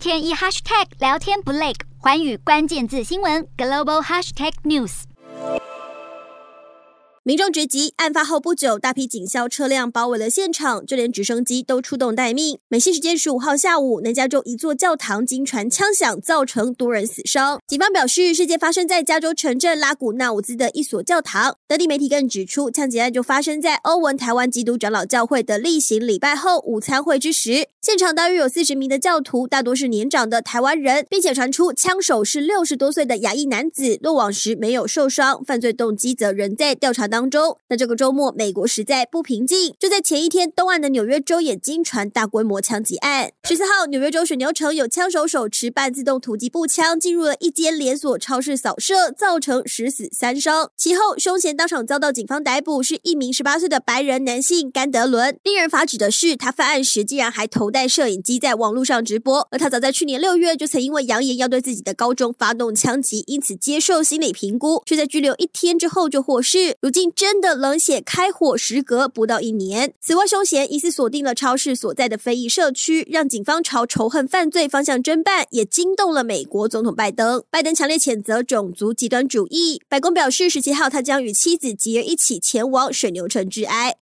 天一 hashtag 聊天不累，寰宇关键字新闻 global hashtag news。民众直击，案发后不久，大批警消车辆包围了现场，就连直升机都出动待命。美西时间十五号下午，南加州一座教堂惊传枪响，造成多人死伤。警方表示，事件发生在加州城镇拉古纳伍兹的一所教堂。当地媒体更指出，枪击案就发生在欧文台湾基督长老教会的例行礼拜后午餐会之时。现场大约有四十名的教徒，大多是年长的台湾人，并且传出枪手是六十多岁的亚裔男子，落网时没有受伤，犯罪动机则仍在调查当中。那这个周末，美国实在不平静。就在前一天，东岸的纽约州也经传大规模枪击案。十四号，纽约州水牛城有枪手手持半自动突击步枪进入了一间连锁超市扫射，造成十死三伤。其后，凶嫌当场遭到警方逮捕，是一名十八岁的白人男性甘德伦。令人发指的是，他犯案时竟然还投带摄影机在网络上直播。而他早在去年六月就曾因为扬言要对自己的高中发动枪击，因此接受心理评估，却在拘留一天之后就获释。如今真。的冷血开火，时隔不到一年。此外，凶嫌疑似锁定了超市所在的非裔社区，让警方朝仇恨犯罪方向侦办，也惊动了美国总统拜登。拜登强烈谴责种族极端主义。白宫表示，十七号他将与妻子吉尔一起前往水牛城致哀。